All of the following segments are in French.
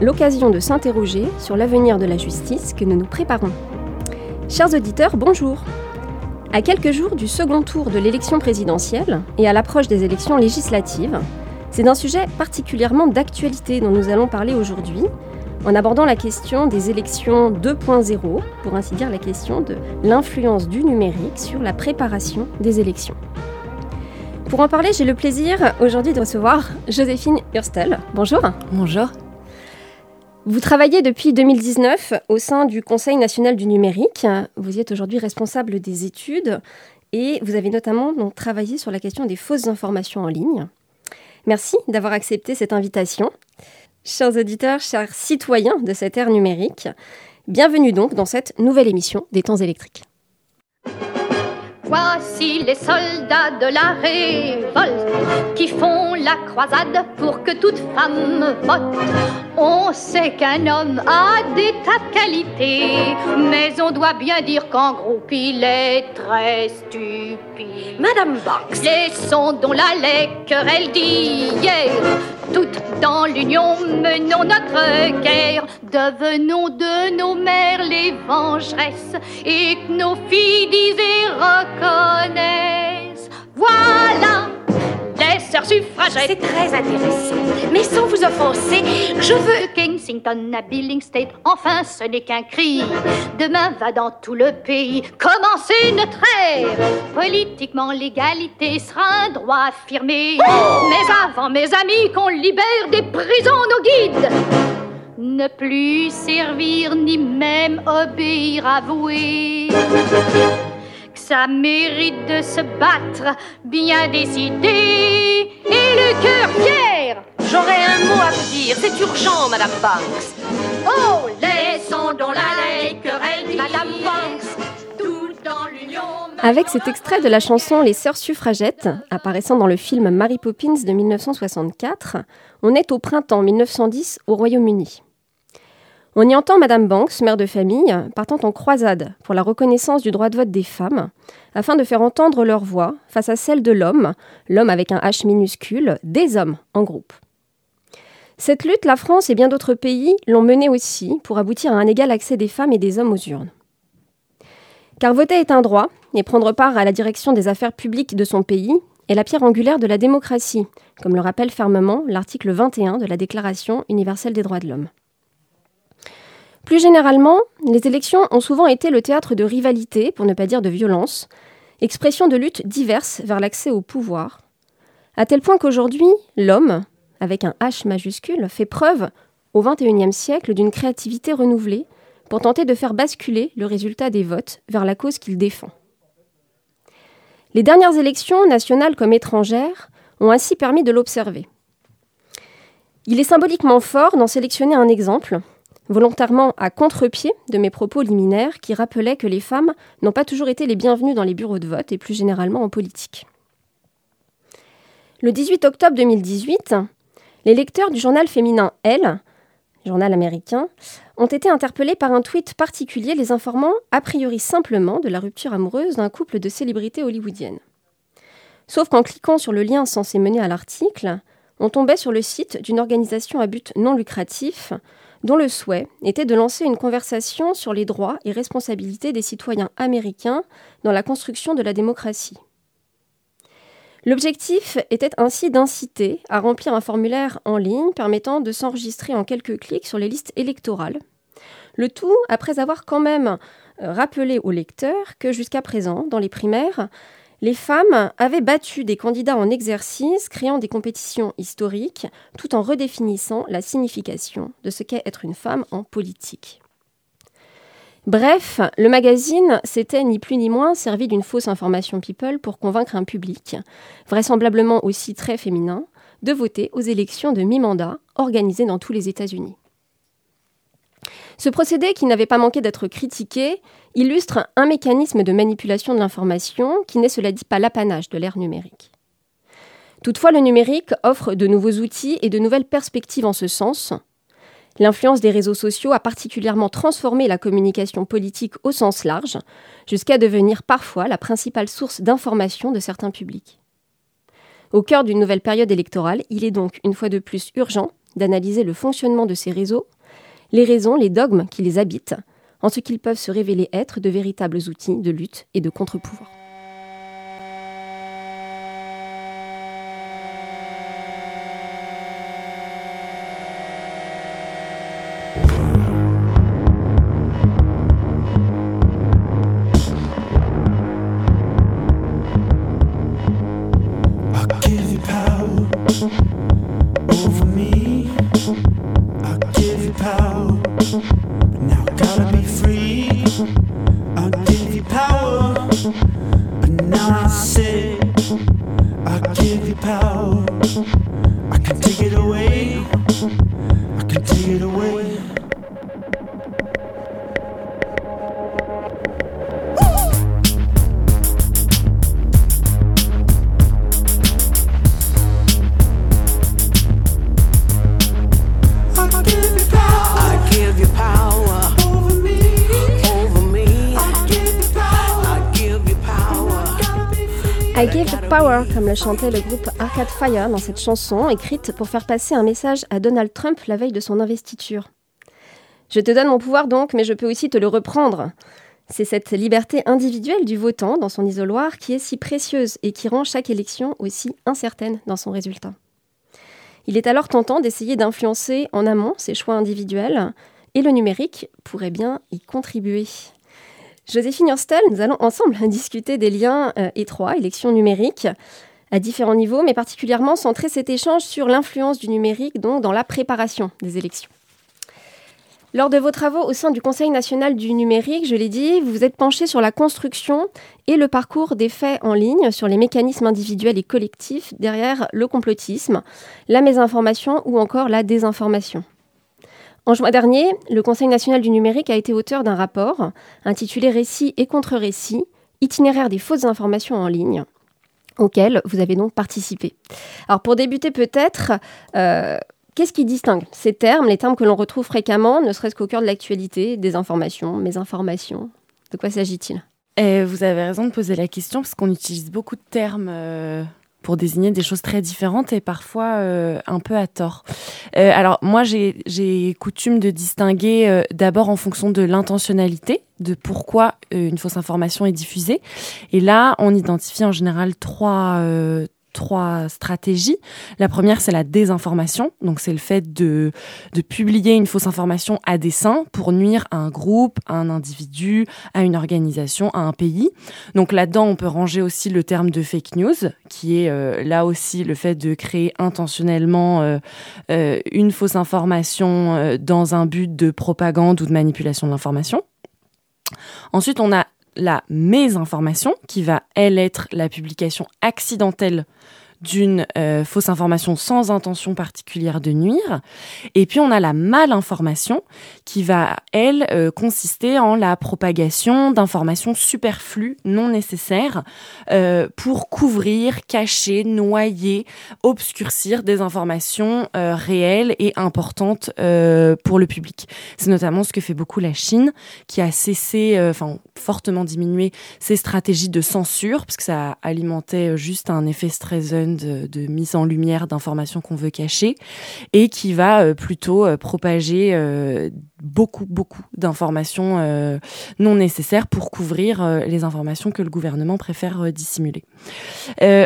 l'occasion de s'interroger sur l'avenir de la justice que nous nous préparons. Chers auditeurs, bonjour. À quelques jours du second tour de l'élection présidentielle et à l'approche des élections législatives, c'est d'un sujet particulièrement d'actualité dont nous allons parler aujourd'hui, en abordant la question des élections 2.0, pour ainsi dire la question de l'influence du numérique sur la préparation des élections. Pour en parler, j'ai le plaisir aujourd'hui de recevoir Joséphine Hurstel. Bonjour. Bonjour. Vous travaillez depuis 2019 au sein du Conseil national du numérique. Vous y êtes aujourd'hui responsable des études et vous avez notamment donc, travaillé sur la question des fausses informations en ligne. Merci d'avoir accepté cette invitation. Chers auditeurs, chers citoyens de cette ère numérique, bienvenue donc dans cette nouvelle émission des temps électriques. Voici les soldats de la révolte qui font la croisade pour que toute femme vote. On sait qu'un homme a des tas de qualités, mais on doit bien dire qu'en groupe il est très stupide. Madame Box. Laissons dont la querelle d'hier. Toutes dans l'union menons notre guerre. Devenons de nos mères les vengeresses et que nos filles disent Voilà les sœurs suffragettes. C'est très intéressant. Mais sans vous offenser, je veux. Kensington à Billing State, enfin ce n'est qu'un cri. Demain va dans tout le pays commencer notre ère. Politiquement, l'égalité sera un droit affirmé. Mais avant, mes amis, qu'on libère des prisons nos guides. Ne plus servir ni même obéir, avouer ça mérite de se battre, bien décidé et le cœur fier. J'aurais un mot à vous dire. C'est urgent, Madame Banks. Oh, laissons donc la querelle Madame Banks. Tout dans l'union. Avec cet extrait de la chanson Les Sœurs suffragettes, apparaissant dans le film Mary Poppins de 1964, on est au printemps 1910 au Royaume-Uni. On y entend Madame Banks, mère de famille, partant en croisade pour la reconnaissance du droit de vote des femmes, afin de faire entendre leur voix face à celle de l'homme, l'homme avec un H minuscule, des hommes en groupe. Cette lutte, la France et bien d'autres pays l'ont menée aussi pour aboutir à un égal accès des femmes et des hommes aux urnes. Car voter est un droit, et prendre part à la direction des affaires publiques de son pays est la pierre angulaire de la démocratie, comme le rappelle fermement l'article 21 de la Déclaration universelle des droits de l'homme. Plus généralement, les élections ont souvent été le théâtre de rivalités, pour ne pas dire de violence, expression de luttes diverses vers l'accès au pouvoir, à tel point qu'aujourd'hui, l'homme, avec un H majuscule, fait preuve, au XXIe siècle, d'une créativité renouvelée pour tenter de faire basculer le résultat des votes vers la cause qu'il défend. Les dernières élections, nationales comme étrangères, ont ainsi permis de l'observer. Il est symboliquement fort d'en sélectionner un exemple, volontairement à contre-pied de mes propos liminaires qui rappelaient que les femmes n'ont pas toujours été les bienvenues dans les bureaux de vote et plus généralement en politique. Le 18 octobre 2018, les lecteurs du journal féminin Elle, journal américain, ont été interpellés par un tweet particulier les informant a priori simplement de la rupture amoureuse d'un couple de célébrités hollywoodiennes. Sauf qu'en cliquant sur le lien censé mener à l'article, on tombait sur le site d'une organisation à but non lucratif dont le souhait était de lancer une conversation sur les droits et responsabilités des citoyens américains dans la construction de la démocratie. L'objectif était ainsi d'inciter à remplir un formulaire en ligne permettant de s'enregistrer en quelques clics sur les listes électorales. Le tout après avoir quand même euh, rappelé aux lecteurs que jusqu'à présent, dans les primaires, les femmes avaient battu des candidats en exercice, créant des compétitions historiques, tout en redéfinissant la signification de ce qu'est être une femme en politique. Bref, le magazine s'était ni plus ni moins servi d'une fausse information people pour convaincre un public, vraisemblablement aussi très féminin, de voter aux élections de mi-mandat organisées dans tous les États-Unis. Ce procédé, qui n'avait pas manqué d'être critiqué, illustre un mécanisme de manipulation de l'information qui n'est, cela dit, pas l'apanage de l'ère numérique. Toutefois, le numérique offre de nouveaux outils et de nouvelles perspectives en ce sens. L'influence des réseaux sociaux a particulièrement transformé la communication politique au sens large, jusqu'à devenir parfois la principale source d'information de certains publics. Au cœur d'une nouvelle période électorale, il est donc une fois de plus urgent d'analyser le fonctionnement de ces réseaux, les raisons, les dogmes qui les habitent, en ce qu'ils peuvent se révéler être de véritables outils de lutte et de contre-pouvoir. out. I can take it away. Comme le chantait le groupe Arcade Fire dans cette chanson, écrite pour faire passer un message à Donald Trump la veille de son investiture. Je te donne mon pouvoir donc, mais je peux aussi te le reprendre. C'est cette liberté individuelle du votant dans son isoloir qui est si précieuse et qui rend chaque élection aussi incertaine dans son résultat. Il est alors tentant d'essayer d'influencer en amont ses choix individuels, et le numérique pourrait bien y contribuer. Joséphine Hurstel, nous allons ensemble discuter des liens euh, étroits, élections numériques, à différents niveaux, mais particulièrement centrer cet échange sur l'influence du numérique donc, dans la préparation des élections. Lors de vos travaux au sein du Conseil national du numérique, je l'ai dit, vous vous êtes penché sur la construction et le parcours des faits en ligne, sur les mécanismes individuels et collectifs derrière le complotisme, la mésinformation ou encore la désinformation. En juin dernier, le Conseil national du numérique a été auteur d'un rapport intitulé Récits et contre-récits, itinéraire des fausses informations en ligne, auquel vous avez donc participé. Alors pour débuter peut-être, euh, qu'est-ce qui distingue ces termes, les termes que l'on retrouve fréquemment, ne serait-ce qu'au cœur de l'actualité, des informations, mésinformations De quoi s'agit-il? Eh, Vous avez raison de poser la question, parce qu'on utilise beaucoup de termes. Euh, pour désigner des choses très différentes et parfois euh, un peu à tort. Euh, alors moi j'ai coutume de distinguer euh, d'abord en fonction de l'intentionnalité, de pourquoi une fausse information est diffusée. Et là on identifie en général trois trois stratégies. La première, c'est la désinformation. Donc, c'est le fait de, de publier une fausse information à dessein pour nuire à un groupe, à un individu, à une organisation, à un pays. Donc, là-dedans, on peut ranger aussi le terme de fake news, qui est euh, là aussi le fait de créer intentionnellement euh, euh, une fausse information dans un but de propagande ou de manipulation de l'information. Ensuite, on a la mésinformation, qui va, elle, être la publication accidentelle d'une euh, fausse information sans intention particulière de nuire. Et puis on a la malinformation qui va, elle, euh, consister en la propagation d'informations superflues, non nécessaires, euh, pour couvrir, cacher, noyer, obscurcir des informations réelles et importantes pour le public. C'est notamment ce que fait beaucoup la Chine, qui a cessé, enfin fortement diminué ses stratégies de censure, parce que ça alimentait juste un effet de, mise en lumière d'informations qu'on veut cacher et qui va euh, plutôt euh, propager euh, beaucoup, beaucoup d'informations non nécessaires pour couvrir les informations que le gouvernement préfère dissimuler.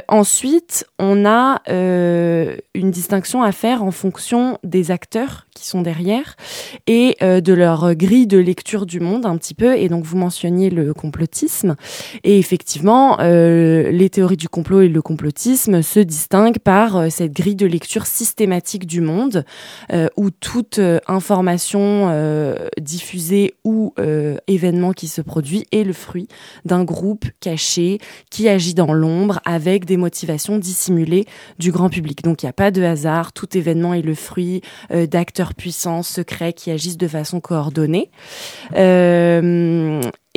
ensuite, on a une distinction à faire en fonction des acteurs qui sont derrière et de leur grille de lecture du monde un petit peu. Et donc, vous mentionniez le complotisme. Et effectivement, les théories du complot et le complotisme se distingue par euh, cette grille de lecture systématique du monde, euh, où toute euh, information diffusée ou événement qui se produit est le fruit d'un groupe caché qui agit dans l'ombre avec des motivations dissimulées du grand public. Donc il n'y a pas de hasard, tout événement est le fruit d'acteurs puissants, secrets qui agissent de façon coordonnée.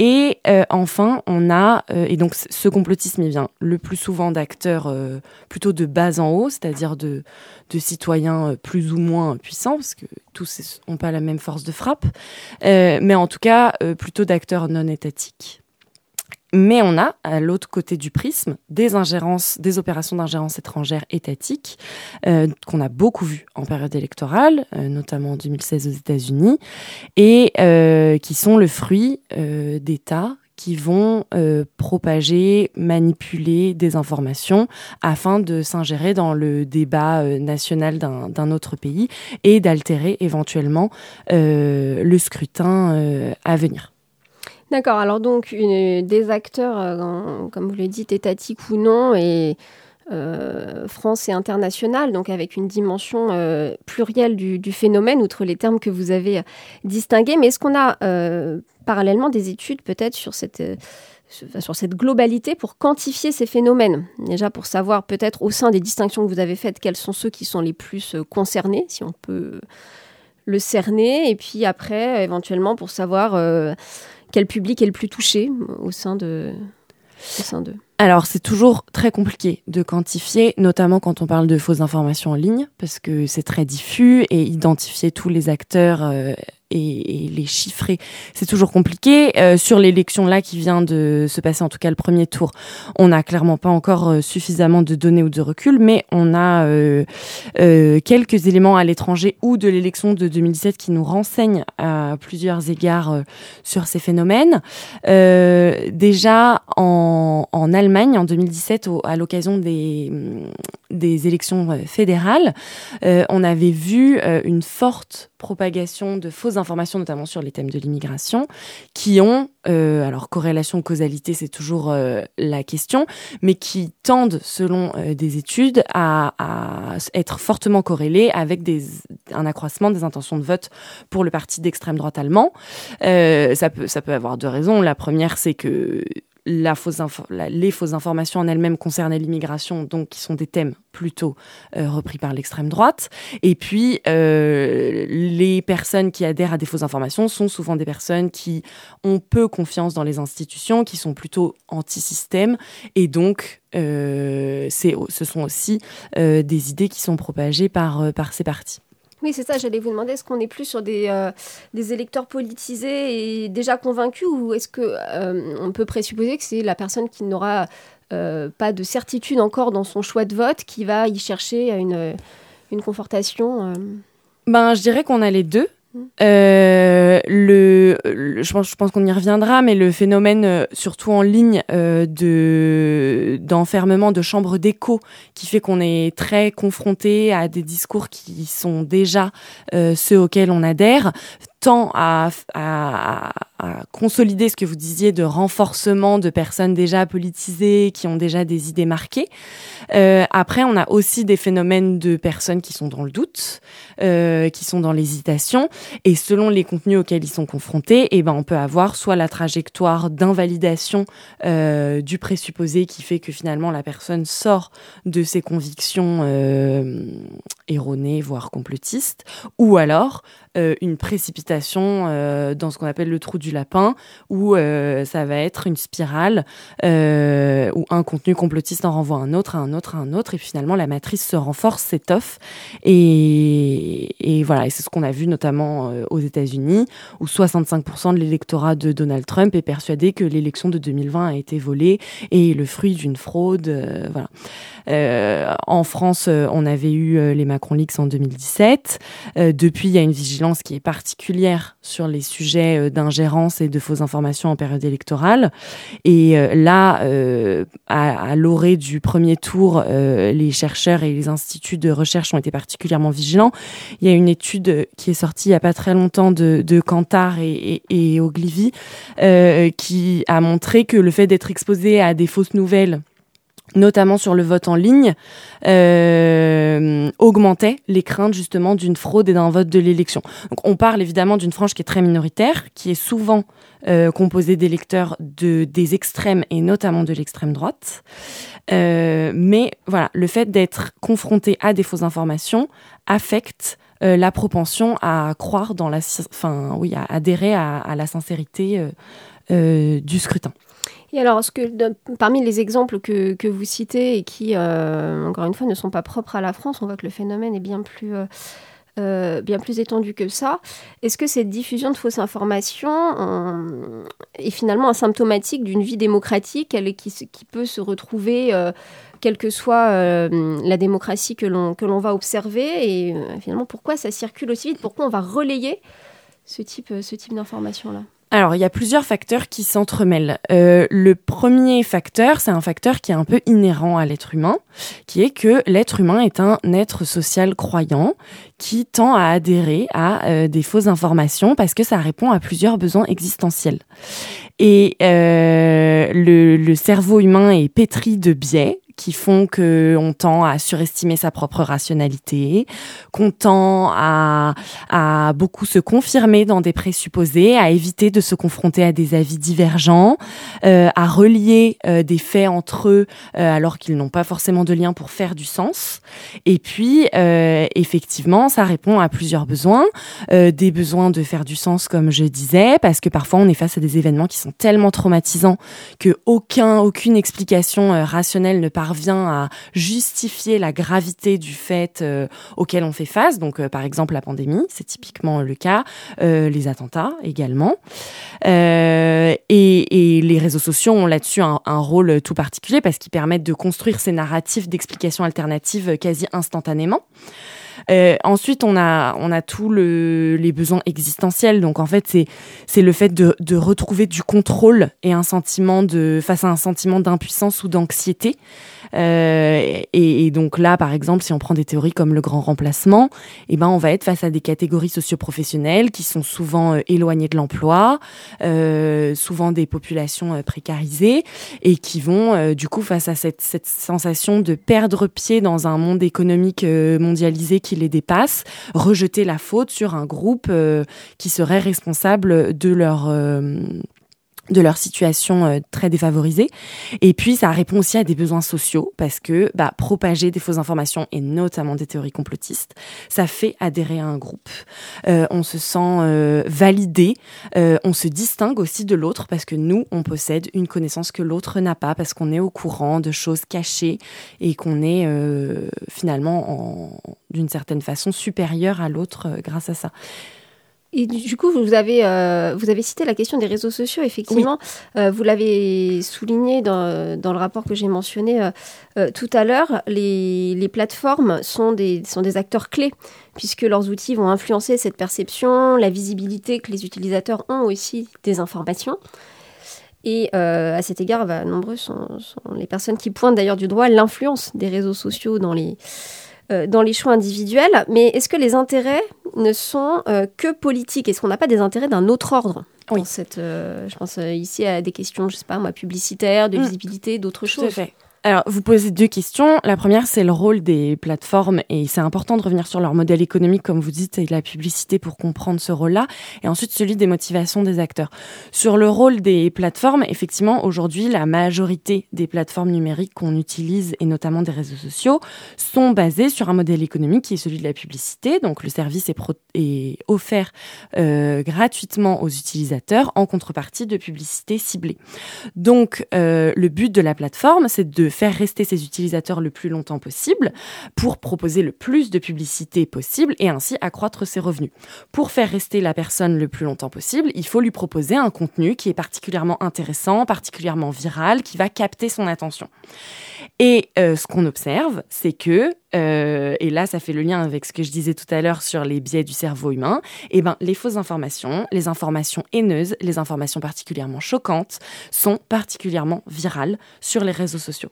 Et euh, enfin, on a, euh, et donc ce complotisme, il vient le plus souvent d'acteurs euh, plutôt de bas en haut, c'est-à-dire de, de citoyens plus ou moins puissants, parce que tous n'ont pas la même force de frappe, mais en tout cas plutôt d'acteurs non étatiques. Mais on a, à l'autre côté du prisme, des ingérences, des opérations d'ingérence étrangère étatique euh, qu'on a beaucoup vues en période électorale, euh, notamment en 2016 aux États-Unis, et euh, qui sont le fruit d'États qui vont propager, manipuler des informations afin de s'ingérer dans le débat national d'un autre pays et d'altérer éventuellement le scrutin à venir. D'accord, alors donc des acteurs, euh, comme vous le dites, étatiques ou non, et euh, France et international, donc avec une dimension euh, plurielle du, phénomène, outre les termes que vous avez distingués. Mais est-ce qu'on a parallèlement des études peut-être sur cette, sur cette globalité pour quantifier ces phénomènes? Déjà pour savoir peut-être au sein des distinctions que vous avez faites, quels sont ceux qui sont les plus concernés, si on peut le cerner, et puis après, éventuellement, pour savoir quel public est le plus touché au sein de d'eux? Alors, c'est toujours très compliqué de quantifier, notamment quand on parle de fausses informations en ligne, parce que c'est très diffus et identifier tous les acteurs euh, et, les chiffrer, c'est toujours compliqué. Euh, sur l'élection là qui vient de se passer, en tout cas le premier tour, on n'a clairement pas encore euh, suffisamment de données ou de recul, mais on a euh, quelques éléments à l'étranger ou de l'élection de 2017 qui nous renseignent à plusieurs égards sur ces phénomènes. déjà en, Allemagne, en 2017, à l'occasion des, des élections fédérales, on avait vu une forte propagation de fausses informations, notamment sur les thèmes de l'immigration, qui ont, euh, alors corrélation, causalité, c'est toujours euh, la question, mais qui tendent, selon euh, des études, à, à, être fortement corrélées avec des, un accroissement des intentions de vote pour le parti d'extrême droite allemand. ça, peut, ça peut avoir deux raisons. La première, c'est que les fausses informations en elles-mêmes concernaient l'immigration, donc qui sont des thèmes plutôt euh, repris par l'extrême droite. Et puis, euh, les personnes qui adhèrent à des fausses informations sont souvent des personnes qui ont peu confiance dans les institutions, qui sont plutôt anti-système, et donc euh, ce sont aussi des idées qui sont propagées par, par ces partis. Oui, c'est ça, j'allais vous demander, est-ce qu'on est plus sur des, euh, électeurs politisés et déjà convaincus ou est-ce qu'on euh, on peut présupposer que c'est la personne qui n'aura euh, pas de certitude encore dans son choix de vote qui va y chercher une, une confortation ben, Je dirais qu'on a les deux. Euh, le, je pense, je pense qu'on y reviendra, mais le phénomène, euh, surtout en ligne, euh, de d'enfermement de chambres d'écho, qui fait qu'on est très confronté à des discours qui sont déjà ceux auxquels on adhère, tend à, à, à, consolider ce que vous disiez de renforcement de personnes déjà politisées, qui ont déjà des idées marquées. Euh, après, on a aussi des phénomènes de personnes qui sont dans le doute, euh, qui sont dans l'hésitation, et selon les contenus auxquels ils sont confrontés, eh ben, on peut avoir soit la trajectoire d'invalidation euh, du présupposé qui fait que finalement la personne sort de ses convictions erronées, voire complotistes, ou alors une précipitation dans ce qu'on appelle le trou du lapin, où euh, ça va être une spirale où un contenu complotiste en renvoie un autre, à un autre, à un autre, et finalement la matrice se renforce, s'étoffe, et, et voilà, et c'est ce qu'on a vu notamment aux États-Unis, où 65% de l'électorat de Donald Trump est persuadé que l'élection de 2020 a été volée et le fruit d'une fraude, en France, on avait eu les Macron Leaks en 2017. depuis, il y a une vigilance qui est particulière sur les sujets euh, et de fausses informations en période électorale. Et euh, là, euh, à, l'orée du premier tour, les chercheurs et les instituts de recherche ont été particulièrement vigilants. Il y a une étude qui est sortie il n'y a pas très longtemps de, de Kantar et, et, et Ogilvy qui a montré que le fait d'être exposé à des fausses nouvelles notamment sur le vote en ligne, euh, augmentait les craintes justement d'une fraude et d'un vote de l'élection. Donc on parle évidemment d'une frange qui est très minoritaire, qui est souvent euh, composée d'électeurs de, des extrêmes et notamment de l'extrême droite. Euh, mais voilà, le fait d'être confronté à des fausses informations affecte euh, la propension à croire dans la, enfin oui, à adhérer à, à la sincérité euh, du scrutin. Et alors, ce que, parmi les exemples que, que, vous citez et qui, euh, encore une fois, ne sont pas propres à la France, on voit que le phénomène est bien plus euh, euh, bien plus que ça. Est-ce que cette diffusion de fausses informations est finalement asymptomatique d'une vie démocratique qui, peut se retrouver, euh, quelle que soit euh, la démocratie que l'on va observer Et finalement, pourquoi ça circule aussi vite? Pourquoi on va relayer ce type, ce type d'informations-là? Alors, il y a plusieurs facteurs qui s'entremêlent. Euh, le premier facteur, c'est un facteur qui est un peu inhérent à l'être humain, qui est que l'être humain est un être social croyant qui tend à adhérer à euh, des fausses informations parce que ça répond à plusieurs besoins existentiels. Et euh, le, le cerveau humain est pétri de biais qui font que on tend à surestimer sa propre rationalité, qu'on tend à, beaucoup se confirmer dans des présupposés, à éviter de se confronter à des avis divergents, euh, à relier euh, des faits entre eux euh, alors qu'ils n'ont pas forcément de lien pour faire du sens. Et puis, effectivement, ça répond à plusieurs besoins, des besoins de faire du sens, comme je disais, parce que parfois on est face à des événements qui sont tellement traumatisants que aucun, aucune explication rationnelle ne part vient à justifier la gravité du fait euh, auquel on fait face. Donc, euh, par exemple, la pandémie, c'est typiquement le cas. Euh, les attentats également. Et, les réseaux sociaux ont là-dessus un, un, rôle tout particulier parce qu'ils permettent de construire ces narratifs d'explications alternatives quasi instantanément. Euh, ensuite, on a, on a tous le, les besoins existentiels. Donc, en fait, c'est, c'est le fait de, de retrouver du contrôle et un sentiment de, face à un sentiment d'impuissance ou d'anxiété. Euh, et, donc là, par exemple, si on prend des théories comme le grand remplacement, eh ben, on va être face à des catégories socioprofessionnelles qui sont souvent euh, éloignées de l'emploi, euh, souvent des populations euh, précarisées, et qui vont, euh, du coup, face à cette, cette sensation de perdre pied dans un monde économique mondialisé les dépasse, rejeter la faute sur un groupe qui serait responsable de leur de leur situation euh, très défavorisée. Et puis, ça répond aussi à des besoins sociaux parce que bah, propager des fausses informations et notamment des théories complotistes, ça fait adhérer à un groupe. Euh, on se sent euh, validé, euh, on se distingue aussi de l'autre parce que nous, on possède une connaissance que l'autre n'a pas parce qu'on est au courant de choses cachées et qu'on est euh, finalement d'une certaine façon supérieur à l'autre grâce à ça. Et du coup, vous avez, euh, vous avez cité la question des réseaux sociaux, effectivement. Oui. Euh, vous l'avez souligné dans, dans, le rapport que j'ai mentionné euh, tout à l'heure. Les, les, plateformes sont des, sont des acteurs clés, puisque leurs outils vont influencer cette perception, la visibilité que les utilisateurs ont aussi des informations. Et à cet égard, bah, nombreux sont, sont, les personnes qui pointent d'ailleurs du doigt l'influence des réseaux sociaux dans les, dans les choix individuels. Mais est-ce que les intérêts ne sont euh, que politiques? Est-ce qu'on n'a pas des intérêts d'un autre ordre? Oui. Cette, euh, je pense euh, ici à des questions, je sais pas moi, publicitaires, de mmh. visibilité, d'autres choses. Tout à fait. Vous posez deux questions. La première, c'est le rôle des plateformes et c'est important de revenir sur leur modèle économique, comme vous dites, et la publicité pour comprendre ce rôle-là. Et ensuite, celui des motivations des acteurs. Sur le rôle des plateformes, effectivement, aujourd'hui, la majorité des plateformes numériques qu'on utilise et notamment des réseaux sociaux sont basées sur un modèle économique qui est celui de la publicité. Donc, le service est, est offert euh, gratuitement aux utilisateurs en contrepartie de publicité ciblée. Donc, euh, le but de la plateforme, c'est de faire rester ses utilisateurs le plus longtemps possible pour proposer le plus de publicité possible et ainsi accroître ses revenus. Pour faire rester la personne le plus longtemps possible, il faut lui proposer un contenu qui est particulièrement intéressant, particulièrement viral, qui va capter son attention. Et euh, ce qu'on observe, c'est que, euh, et là ça fait le lien avec ce que je disais tout à l'heure sur les biais du cerveau humain, eh ben, les fausses informations, les informations haineuses, les informations particulièrement choquantes sont particulièrement virales sur les réseaux sociaux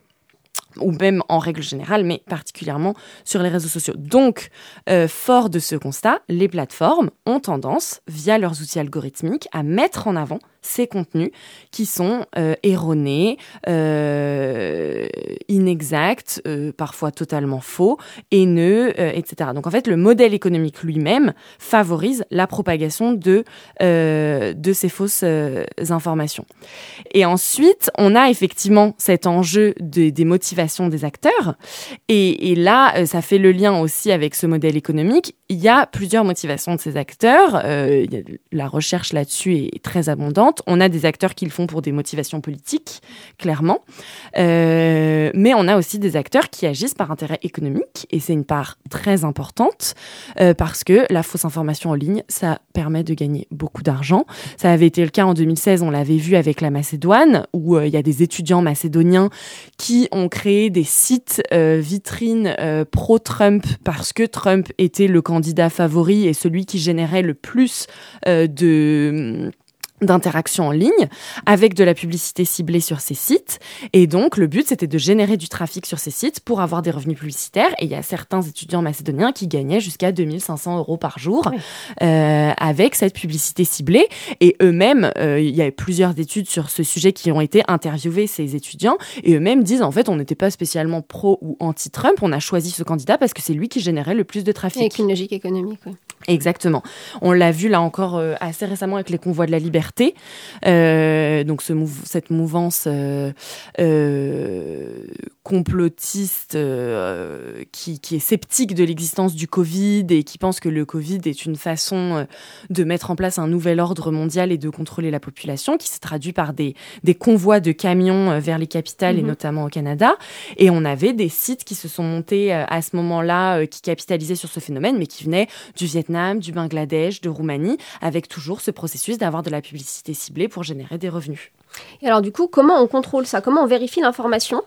ou même en règle générale, mais particulièrement sur les réseaux sociaux. Donc, euh, fort de ce constat, les plateformes ont tendance, via leurs outils algorithmiques, à mettre en avant ces contenus qui sont euh, erronés, euh, inexacts, euh, parfois totalement faux, haineux, etc. Donc en fait, le modèle économique lui-même favorise la propagation de, de ces fausses informations. Et ensuite, on a effectivement cet enjeu de, des motivations des acteurs. Et là, ça fait le lien aussi avec ce modèle économique il y a plusieurs motivations de ces acteurs. Euh, la recherche là-dessus est très abondante. On a des acteurs qui le font pour des motivations politiques, clairement. Euh, mais on a aussi des acteurs qui agissent par intérêt économique. Et c'est une part très importante euh, parce que la fausse information en ligne, ça permet de gagner beaucoup d'argent. Ça avait été le cas en 2016, on l'avait vu avec la Macédoine, où il y a des étudiants macédoniens qui ont créé des sites vitrines pro-Trump parce que Trump était le candidat candidat favori et celui qui générait le plus euh, de d'interaction en ligne avec de la publicité ciblée sur ces sites. Et donc, le but, c'était de générer du trafic sur ces sites pour avoir des revenus publicitaires. Et il y a certains étudiants macédoniens qui gagnaient jusqu'à 2500 euros par jour euh, avec cette publicité ciblée. Et eux-mêmes, euh, il y a plusieurs études sur ce sujet qui ont été interviewés, ces étudiants. Et eux-mêmes disent, en fait, on n'était pas spécialement pro ou anti-Trump. On a choisi ce candidat parce que c'est lui qui générait le plus de trafic. Avec une logique économique, oui. Exactement. On l'a vu là encore euh, assez récemment avec les convois de la liberté. Euh, donc ce cette mouvance euh, complotiste qui, qui, est sceptique de l'existence du Covid et qui pense que le Covid est une façon de mettre en place un nouvel ordre mondial et de contrôler la population, qui se traduit par des, des convois de camions vers les capitales et mhm. notamment au Canada. Et on avait des sites qui se sont montés à ce moment-là, qui capitalisaient sur ce phénomène, mais qui venaient du Vietnam du Bangladesh, de Roumanie, avec toujours ce processus d'avoir de la publicité ciblée pour générer des revenus. Et alors du coup, comment on contrôle ça? Comment on vérifie l'information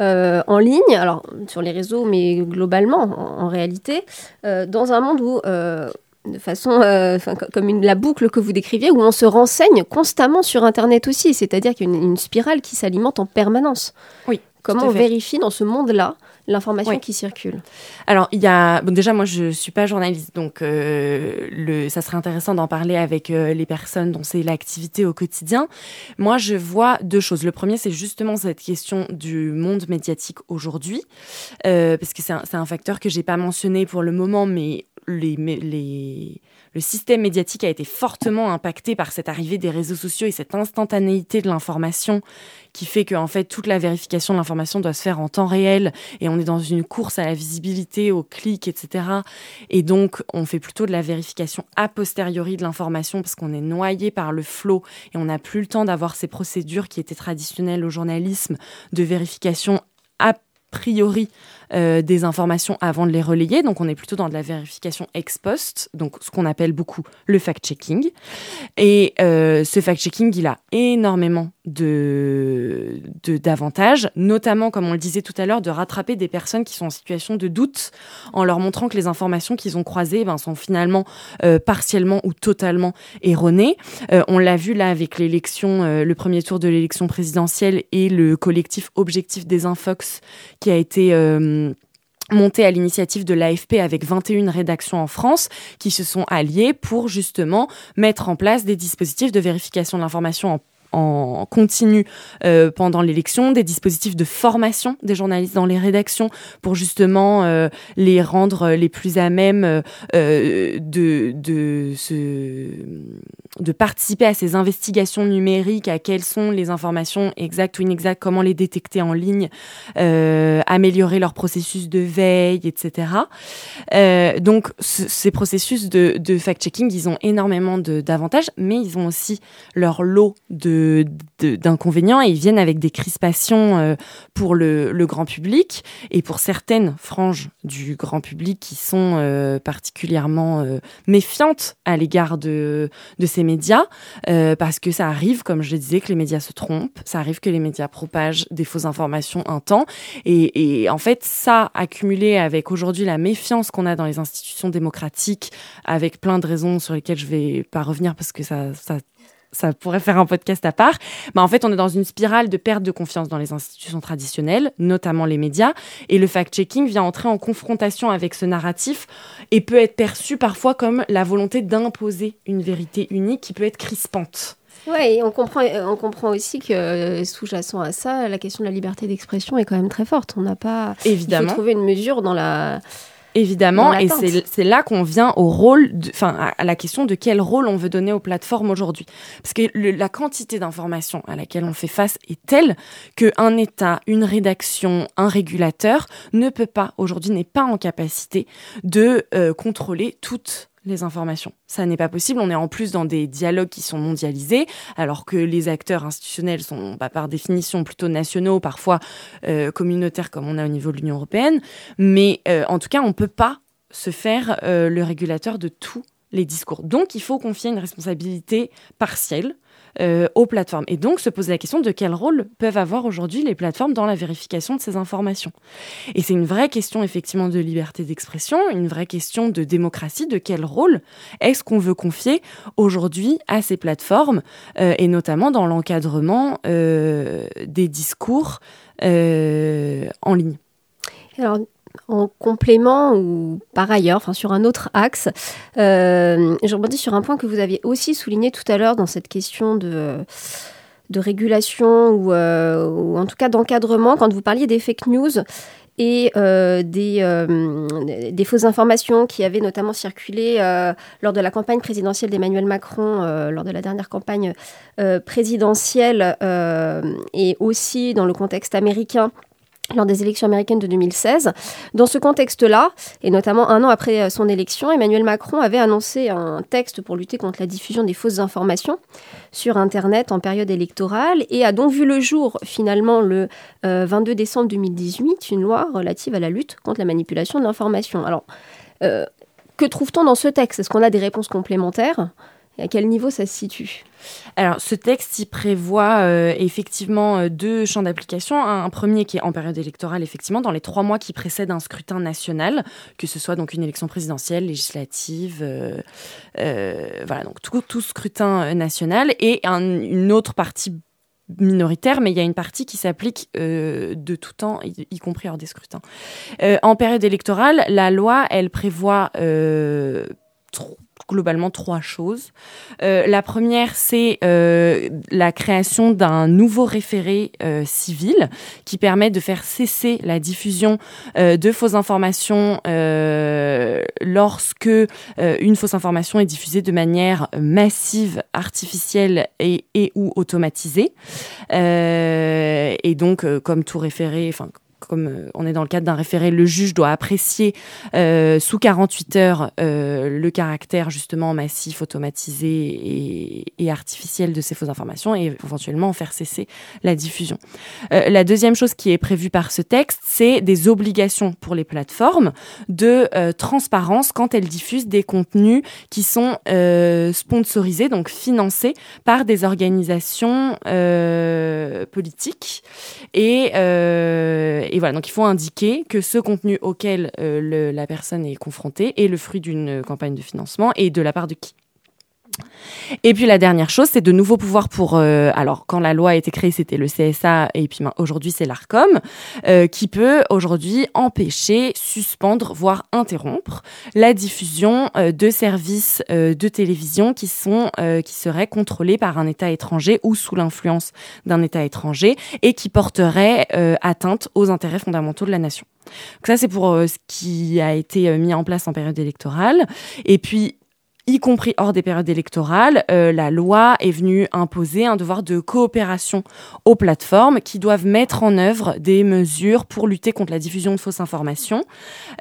euh, en ligne, alors sur les réseaux, mais globalement en, réalité, euh, dans un monde où euh, de façon comme une, la boucle que vous décriviez, où on se renseigne constamment sur Internet aussi, c'est-à-dire qu'il y a une, une spirale qui s'alimente en permanence. Oui. Comment on vérifie dans ce monde-là l'information qui circule? Alors, il y a. Bon, déjà, moi, je ne suis pas journaliste, donc euh, le, ça serait intéressant d'en parler avec euh, les personnes dont c'est l'activité au quotidien. Moi, je vois deux choses. Le premier, c'est justement cette question du monde médiatique aujourd'hui, euh, parce que c'est un, un, facteur que j'ai pas mentionné pour le moment, mais le système médiatique a été fortement impacté par cette arrivée des réseaux sociaux et cette instantanéité de l'information qui fait que fait toute la vérification de l'information doit se faire en temps réel et on est dans une course à la visibilité, au clic, etc. Et donc on fait plutôt de la vérification a posteriori de l'information parce qu'on est noyé par le flot et on n'a plus le temps d'avoir ces procédures qui étaient traditionnelles au journalisme de vérification a priori euh, des informations avant de les relayer. Donc on est plutôt dans de la vérification ex post, donc ce qu'on appelle beaucoup le fact-checking. Et euh, ce fact-checking, il a énormément de d'avantages, notamment comme on le disait tout à l'heure, de rattraper des personnes qui sont en situation de doute en leur montrant que les informations qu'ils ont croisées ben, sont finalement euh, partiellement ou totalement erronées. on l'a vu là avec l'élection, le premier tour de l'élection présidentielle et le collectif Objectif des Infox qui a été monté à l'initiative de l'AFP avec 21 rédactions en France qui se sont alliées pour justement mettre en place des dispositifs de vérification de l'information en en continu euh, pendant l'élection, des dispositifs de formation des journalistes dans les rédactions pour justement euh, les rendre les plus à même euh, de, de, participer à ces investigations numériques, à quelles sont les informations exactes ou inexactes, comment les détecter en ligne, améliorer leur processus de veille, etc. donc ces processus de fact-checking, ils ont énormément d'avantages, mais ils ont aussi leur lot de d'inconvénients et ils viennent avec des crispations euh, pour le, grand public. Et pour certaines franges du grand public qui sont euh, particulièrement euh, méfiantes à l'égard de, de ces médias parce que ça arrive, comme je le disais, que les médias se trompent, ça arrive que les médias propagent des fausses informations un temps. Et, en fait ça accumulé avec aujourd'hui la méfiance qu'on a dans les institutions démocratiques avec plein de raisons sur lesquelles je vais pas revenir parce que ça ça pourrait faire un podcast à part. Mais en fait, on est dans une spirale de perte de confiance dans les institutions traditionnelles, notamment les médias, et le fact-checking vient entrer en confrontation avec ce narratif et peut être perçu parfois comme la volonté d'imposer une vérité unique qui peut être crispante. Oui, on comprend, on comprend aussi que euh, sous-jacent à ça, la question de la liberté d'expression est quand même très forte. On n'a pas. Évidemment. Il faut trouver une mesure dans la Évidemment, et c'est là qu'on vient au rôle, enfin à la question de quel rôle on veut donner aux plateformes aujourd'hui. Parce que la quantité d'informations à laquelle on fait face est telle qu'un État, une rédaction, un régulateur ne peut pas, aujourd'hui n'est pas en capacité de euh, contrôler toutes les informations. Ça n'est pas possible. On est en plus dans des dialogues qui sont mondialisés, alors que les acteurs institutionnels sont bah, par définition plutôt nationaux, parfois euh, communautaires comme on a au niveau de l'Union européenne. Mais euh, en tout cas, on ne peut pas se faire euh, le régulateur de tous les discours. Donc, il faut confier une responsabilité partielle euh, aux plateformes. Et donc se poser la question de quel rôle peuvent avoir aujourd'hui les plateformes dans la vérification de ces informations. Et c'est une vraie question effectivement de liberté d'expression, une vraie question de démocratie, de quel rôle est-ce qu'on veut confier aujourd'hui à ces plateformes, euh, et notamment dans l'encadrement euh, des discours en ligne. Alors, en complément ou par ailleurs, sur un autre axe, euh, je rebondis sur un point que vous aviez aussi souligné tout à l'heure dans cette question de, régulation ou, euh, ou en tout cas d'encadrement quand vous parliez des fake news et euh, des, fausses informations qui avaient notamment circulé lors de la campagne présidentielle d'Emmanuel Macron, lors de la dernière campagne présidentielle et aussi dans le contexte américain lors des élections américaines de 2016. Dans ce contexte-là, et notamment un an après euh, son élection, Emmanuel Macron avait annoncé un texte pour lutter contre la diffusion des fausses informations sur Internet en période électorale et a donc vu le jour finalement le 22 euh, décembre 2018 une loi relative à la lutte contre la manipulation de l'information. Alors, euh, que trouve-t-on dans ce texte? Est-ce qu'on a des réponses complémentaires? À quel niveau ça se situe? Alors, ce texte, il prévoit euh, effectivement euh, deux champs d'application. Un, premier qui est en période électorale, effectivement, dans les trois mois qui précèdent un scrutin national, que ce soit donc une élection présidentielle, législative, euh, voilà, donc tout, scrutin national, et une autre partie minoritaire, mais il y a une partie qui s'applique de tout temps, y, compris hors des scrutins. en période électorale, la loi, elle prévoit globalement trois choses. Euh, la première, c'est euh, la création d'un nouveau référé euh, civil qui permet de faire cesser la diffusion de fausses informations lorsque une fausse information est diffusée de manière massive, artificielle et, et ou automatisée. et donc, comme tout référé, comme euh, on est dans le cadre d'un référé, le juge doit apprécier euh, sous 48 heures euh, le caractère justement massif, automatisé et, artificiel de ces fausses informations et éventuellement faire cesser la diffusion. la deuxième chose qui est prévue par ce texte, c'est des obligations pour les plateformes de transparence quand elles diffusent des contenus qui sont sponsorisés, donc financés par des organisations politiques et et voilà, donc il faut indiquer que ce contenu auquel euh, la personne est confrontée est le fruit d'une campagne de financement et de la part de qui? Et puis la dernière chose, c'est de nouveaux pouvoirs pour. Euh, alors quand la loi a été créée, c'était le CSA et puis aujourd'hui c'est l'Arcom euh, qui peut aujourd'hui empêcher, suspendre, voire interrompre la diffusion euh, de services de télévision qui sont qui seraient contrôlés par un État étranger ou sous l'influence d'un État étranger et qui porteraient atteinte aux intérêts fondamentaux de la nation. Donc ça c'est pour ce qui a été mis en place en période électorale. Et puis y compris hors des périodes électorales, euh, la loi est venue imposer un devoir de coopération aux plateformes qui doivent mettre en œuvre des mesures pour lutter contre la diffusion de fausses informations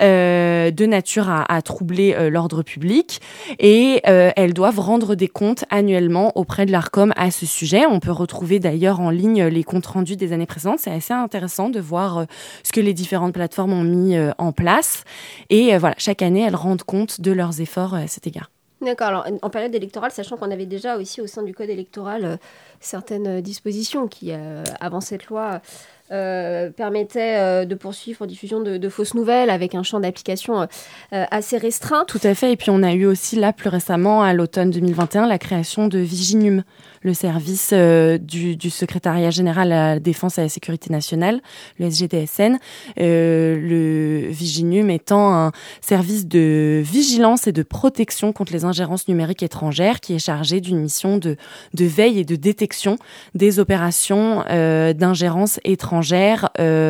euh, de nature à, à troubler euh, l'ordre public et euh, elles doivent rendre des comptes annuellement auprès de l'ARCOM à ce sujet. On peut retrouver d'ailleurs en ligne les comptes rendus des années précédentes. C'est assez intéressant de voir ce que les différentes plateformes ont mis en place et voilà, chaque année elles rendent compte de leurs efforts à cet égard. D'accord. Alors, en période électorale, sachant qu'on avait déjà aussi au sein du code électoral euh, certaines euh, dispositions qui, euh, avant cette loi, permettaient de poursuivre diffusion de, fausses nouvelles avec un champ d'application assez restreint. Tout à fait. Et puis, on a eu aussi là, plus récemment, à l'automne 2021, la création de Viginum, le service euh, du, du, secrétariat général à la défense et à la sécurité nationale, le SGDSN, euh, le Viginum étant un service de vigilance et de protection contre les ingérences numériques étrangères qui est chargé d'une mission de, de, veille et de détection des opérations euh, d'ingérence étrangère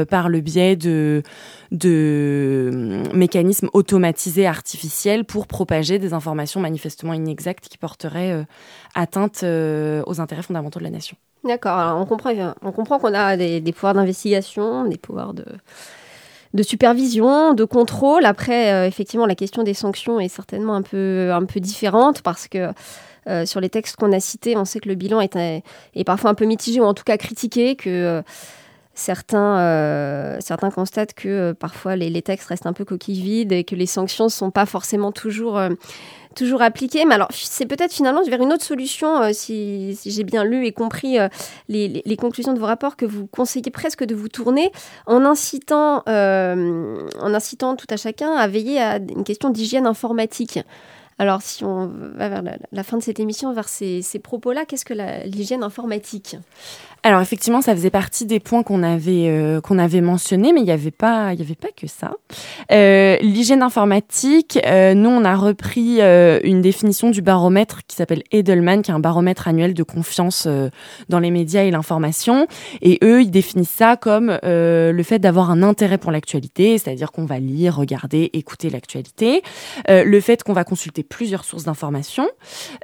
par le biais de, de mécanismes automatisés artificiels pour propager des informations manifestement inexactes qui porteraient atteinte aux intérêts fondamentaux de la nation. D'accord, on comprend, on comprend qu'on a des, pouvoirs d'investigation, des pouvoirs de, supervision, de contrôle. Après, euh, effectivement, la question des sanctions est certainement un peu, un peu différente parce que euh, sur les textes qu'on a cités, on sait que le bilan est, est, parfois un peu mitigé ou en tout cas critiqué, que euh, certains, constatent que parfois les, les, textes restent un peu coquilles vides et que les sanctions ne sont pas forcément toujours toujours appliqué. Mais alors, c'est peut-être finalement vers une autre solution, euh, si, j'ai bien lu et compris euh, les, conclusions de vos rapports, que vous conseillez presque de vous tourner en incitant, euh, en incitant tout à chacun à veiller à une question d'hygiène informatique. Alors, si on va vers la, fin de cette émission, vers ces, propos-là, qu'est-ce que l'hygiène informatique? Alors effectivement, ça faisait partie des points qu'on avait euh, avait mentionnés, mais il n'y avait pas avait pas que ça. Euh, L'hygiène informatique, euh, nous on a repris une définition du baromètre qui s'appelle Edelman, qui est un baromètre annuel de confiance dans les médias et l'information. Et eux, ils définissent ça comme le fait d'avoir un intérêt pour l'actualité, c'est-à-dire qu'on va lire, regarder, écouter l'actualité, le fait qu'on va consulter plusieurs sources d'informations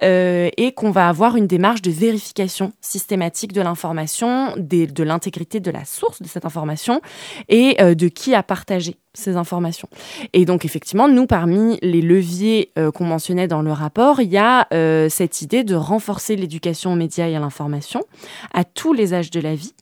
et qu'on va avoir une démarche de vérification systématique de l'information de l'intégrité de la source de cette information et euh, de qui a partagé ces informations. Et donc effectivement, nous, parmi les leviers euh, qu'on mentionnait dans le rapport, il y a euh, cette idée de renforcer l'éducation aux médias et à l'information à tous les âges de la vie.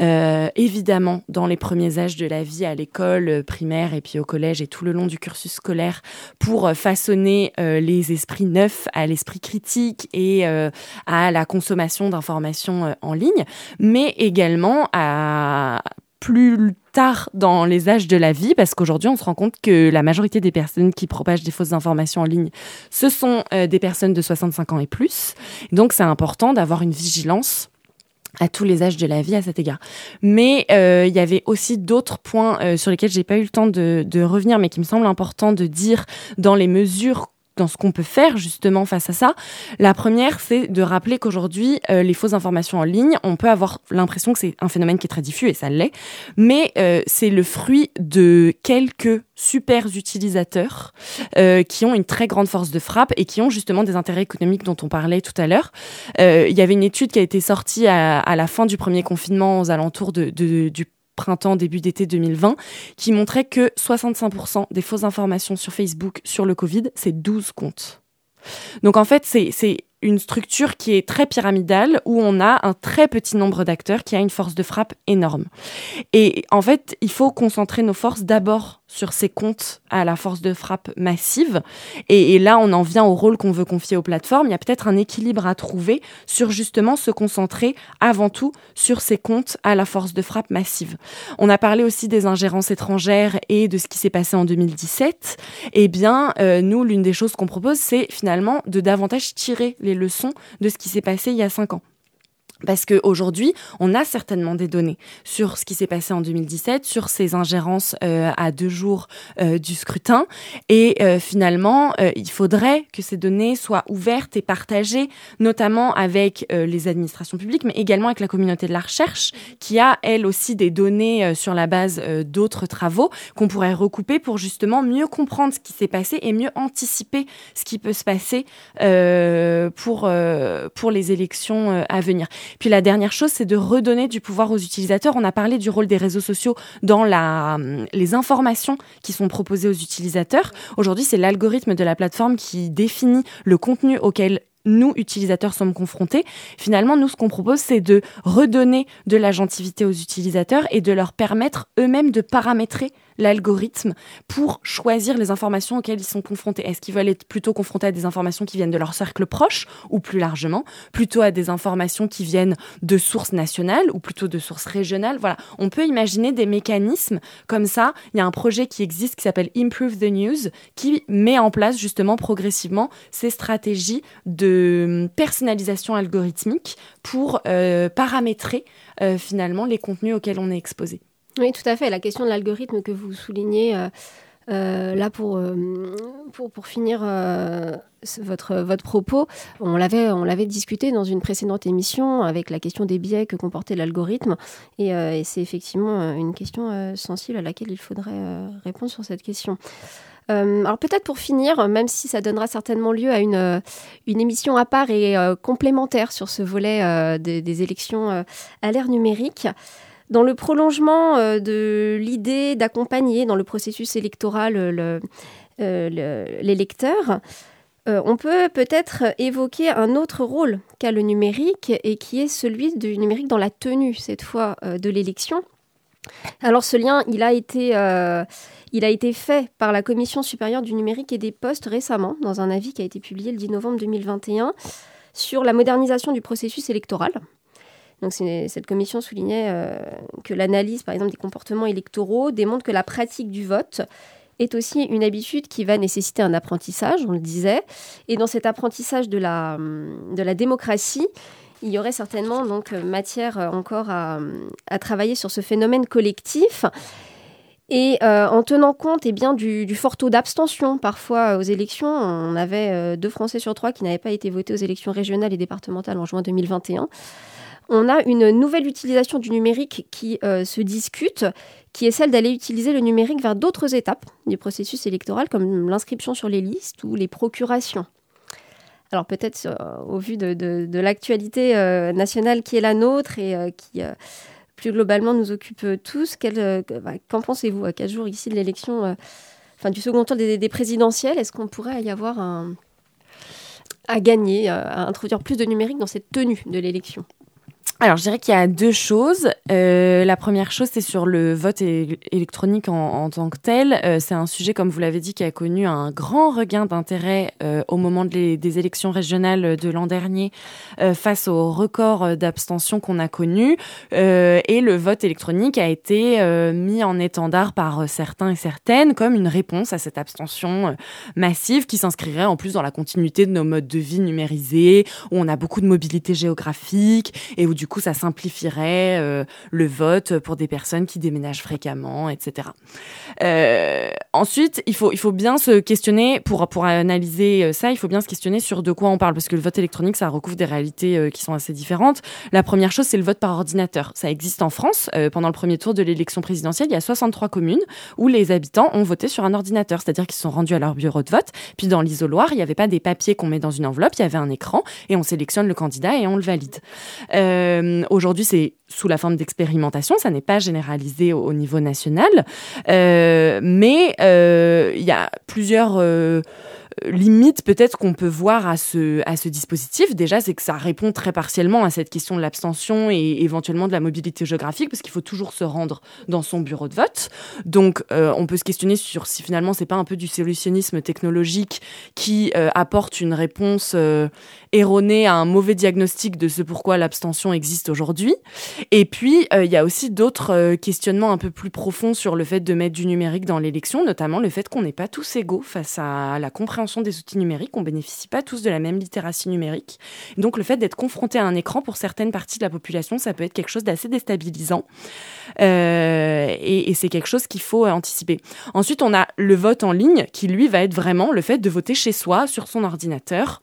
Euh, évidemment, dans les premiers âges de la vie, à l'école primaire et puis au collège et tout le long du cursus scolaire, pour façonner les esprits neufs à l'esprit critique et à la consommation d'informations en ligne, mais également à plus tard dans les âges de la vie, parce qu'aujourd'hui, on se rend compte que la majorité des personnes qui propagent des fausses informations en ligne, ce sont euh, des personnes de 65 ans et plus. Donc, c'est important d'avoir une vigilance à tous les âges de la vie à cet égard. Mais euh, il y avait aussi d'autres points euh, sur lesquels j'ai pas eu le temps de, de, revenir, mais qui me semblent importants de dire dans les mesures dans ce qu'on peut faire justement face à ça. La première, c'est de rappeler qu'aujourd'hui, euh, les fausses informations en ligne, on peut avoir l'impression que c'est un phénomène qui est très diffus, et ça l'est, mais euh, c'est le fruit de quelques super utilisateurs euh, qui ont une très grande force de frappe et qui ont justement des intérêts économiques dont on parlait tout à l'heure. Il y avait une étude qui a été sortie à, à, la fin du premier confinement aux alentours de, de, du printemps, début d'été 2020, qui montrait que 65% des fausses informations sur Facebook sur le Covid, c'est 12 comptes. Donc en fait, c'est une structure qui est très pyramidale où on a un très petit nombre d'acteurs qui a une force de frappe énorme. Et en fait, il faut concentrer nos forces d'abord sur ces comptes à la force de frappe massive. Et, là, on en vient au rôle qu'on veut confier aux plateformes. Il y a peut-être un équilibre à trouver sur justement se concentrer avant tout sur ces comptes à la force de frappe massive. On a parlé aussi des ingérences étrangères et de ce qui s'est passé en 2017. Eh bien, euh, nous, l'une des choses qu'on propose, c'est finalement de davantage tirer les leçons de ce qui s'est passé il y a cinq ans. Parce qu'aujourd'hui, on a certainement des données sur ce qui s'est passé en 2017, sur ces ingérences euh, à deux jours euh, du scrutin. Et euh, finalement, il faudrait que ces données soient ouvertes et partagées, notamment avec les administrations publiques, mais également avec la communauté de la recherche, qui a, elle aussi, des données sur la base d'autres travaux qu'on pourrait recouper pour justement mieux comprendre ce qui s'est passé et mieux anticiper ce qui peut se passer pour, pour les élections à venir. Puis la dernière chose, c'est de redonner du pouvoir aux utilisateurs. On a parlé du rôle des réseaux sociaux dans la, hum, les informations qui sont proposées aux utilisateurs. Aujourd'hui, c'est l'algorithme de la plateforme qui définit le contenu auquel nous, utilisateurs, sommes confrontés. Finalement, nous, ce qu'on propose, c'est de redonner de la gentilité aux utilisateurs et de leur permettre eux-mêmes de paramétrer l'algorithme pour choisir les informations auxquelles ils sont confrontés. Est-ce qu'ils veulent être plutôt confrontés à des informations qui viennent de leur cercle proche ou plus largement, plutôt à des informations qui viennent de sources nationales ou plutôt de sources régionales? Voilà, on peut imaginer des mécanismes comme ça. Il y a un projet qui existe qui s'appelle Improve the News qui met en place justement progressivement ces stratégies de personnalisation algorithmique pour euh, paramétrer euh, finalement les contenus auxquels on est exposé. Oui, tout à fait. La question de l'algorithme que vous soulignez, euh, là, pour, pour, pour, finir votre, votre propos, on l'avait, on l'avait discuté dans une précédente émission avec la question des biais que comportait l'algorithme. Et, c'est effectivement une question sensible à laquelle il faudrait répondre sur cette question. Euh, alors peut-être pour finir, même si ça donnera certainement lieu à une, euh, une émission à part et euh, complémentaire sur ce volet des, élections à l'ère numérique, dans le prolongement de l'idée d'accompagner dans le processus électoral l'électeur, on peut peut-être évoquer un autre rôle qu'a le numérique et qui est celui du numérique dans la tenue, cette fois, de l'élection. Alors ce lien, il a été il a été fait par la Commission supérieure du numérique et des postes récemment, dans un avis qui a été publié le 10 novembre 2021, sur la modernisation du processus électoral. Donc, cette commission soulignait euh, que l'analyse, par exemple, des comportements électoraux démontre que la pratique du vote est aussi une habitude qui va nécessiter un apprentissage, on le disait. Et dans cet apprentissage de la, de la démocratie, il y aurait certainement donc matière encore à, à travailler sur ce phénomène collectif et euh, en tenant compte eh bien, du, fort taux d'abstention parfois aux élections, on avait euh, deux Français sur trois qui n'avaient pas été votés aux élections régionales et départementales en juin 2021. On a une nouvelle utilisation du numérique qui euh, se discute, qui est celle d'aller utiliser le numérique vers d'autres étapes du processus électoral, comme l'inscription sur les listes ou les procurations. Alors peut-être au vu de, l'actualité nationale qui est la nôtre et qui plus globalement nous occupe tous. Euh, bah, qu'en pensez-vous à quatre jours ici de l'élection, euh, enfin du second tour des, présidentielles Est-ce qu'on pourrait y avoir à gagner, euh, à introduire plus de numérique dans cette tenue de l'élection? Alors, je dirais qu'il y a deux choses. Euh, la première chose, c'est sur le vote électronique en, tant que tel. Euh, c'est un sujet, comme vous l'avez dit, qui a connu un grand regain d'intérêt euh, au moment des élections régionales de l'an dernier face au record d'abstention qu'on a connu. et le vote électronique a été mis en étendard par certains et certaines comme une réponse à cette abstention massive qui s'inscrirait en plus dans la continuité de nos modes de vie numérisés, où on a beaucoup de mobilité géographique et où du coup ça simplifierait euh, le vote pour des personnes qui déménagent fréquemment, etc. Euh, ensuite, il faut, il faut bien se questionner, pour, pour analyser euh, ça, il faut bien se questionner sur de quoi on parle, parce que le vote électronique, ça recouvre des réalités qui sont assez différentes. La première chose, c'est le vote par ordinateur. Ça existe en France. pendant le premier tour de l'élection présidentielle, il y a 63 communes où les habitants ont voté sur un ordinateur, c'est-à-dire qu'ils sont rendus à leur bureau de vote. Puis dans l'isoloir, il n'y avait pas des papiers qu'on met dans une enveloppe, il y avait un écran et on sélectionne le candidat et on le valide. Aujourd'hui, c'est sous la forme d'expérimentation, ça n'est pas généralisé au, niveau national, euh, mais euh, il y a plusieurs limite peut-être qu'on peut voir à ce, à ce dispositif, déjà, c'est que ça répond très partiellement à cette question de l'abstention et éventuellement de la mobilité géographique, parce qu'il faut toujours se rendre dans son bureau de vote. Donc, euh, on peut se questionner sur si finalement c'est pas un peu du solutionnisme technologique qui euh, apporte une réponse euh, erronée à un mauvais diagnostic de ce pourquoi l'abstention existe aujourd'hui. Et puis, il y a aussi d'autres questionnements un peu plus profonds sur le fait de mettre du numérique dans l'élection, notamment le fait qu'on n'est pas tous égaux face à la compréhension des outils numériques, on bénéficie pas tous de la même littératie numérique. Donc le fait d'être confronté à un écran pour certaines parties de la population, ça peut être quelque chose d'assez déstabilisant. Euh, et c'est quelque chose qu'il faut anticiper. Ensuite, on a le vote en ligne qui, lui, va être vraiment le fait de voter chez soi, sur son ordinateur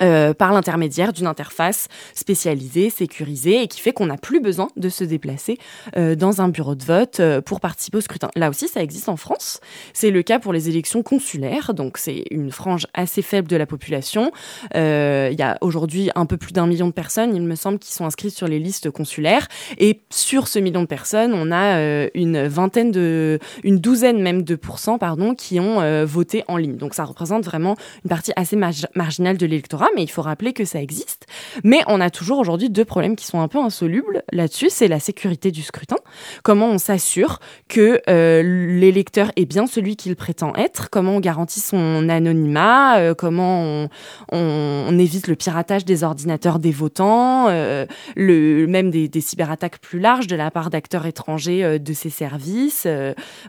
euh, par l'intermédiaire d'une interface spécialisée, sécurisée et qui fait qu'on n'a plus besoin de se déplacer euh, dans un bureau de vote euh, pour participer au scrutin. Là aussi, ça existe en France. C'est le cas pour les élections consulaires, donc c'est une frange assez faible de la population. Il y a aujourd'hui un peu plus d'un million de personnes, il me semble, qui sont inscrites sur les listes consulaires. Et sur ce million de personnes, on a une vingtaine de, une douzaine même de pourcents, pardon, qui ont voté en ligne. Donc ça représente vraiment une partie assez marginale de l'électorat mais il faut rappeler que ça existe. Mais on a toujours aujourd'hui deux problèmes qui sont un peu insolubles là-dessus. C'est la sécurité du scrutin. Comment on s'assure que euh, l'électeur est bien celui qu'il prétend être? Comment on garantit son anonymat? Euh, Comment on, évite le piratage des ordinateurs des votants? Euh, le, Même des, cyberattaques plus larges de la part d'acteurs étrangers de ces services?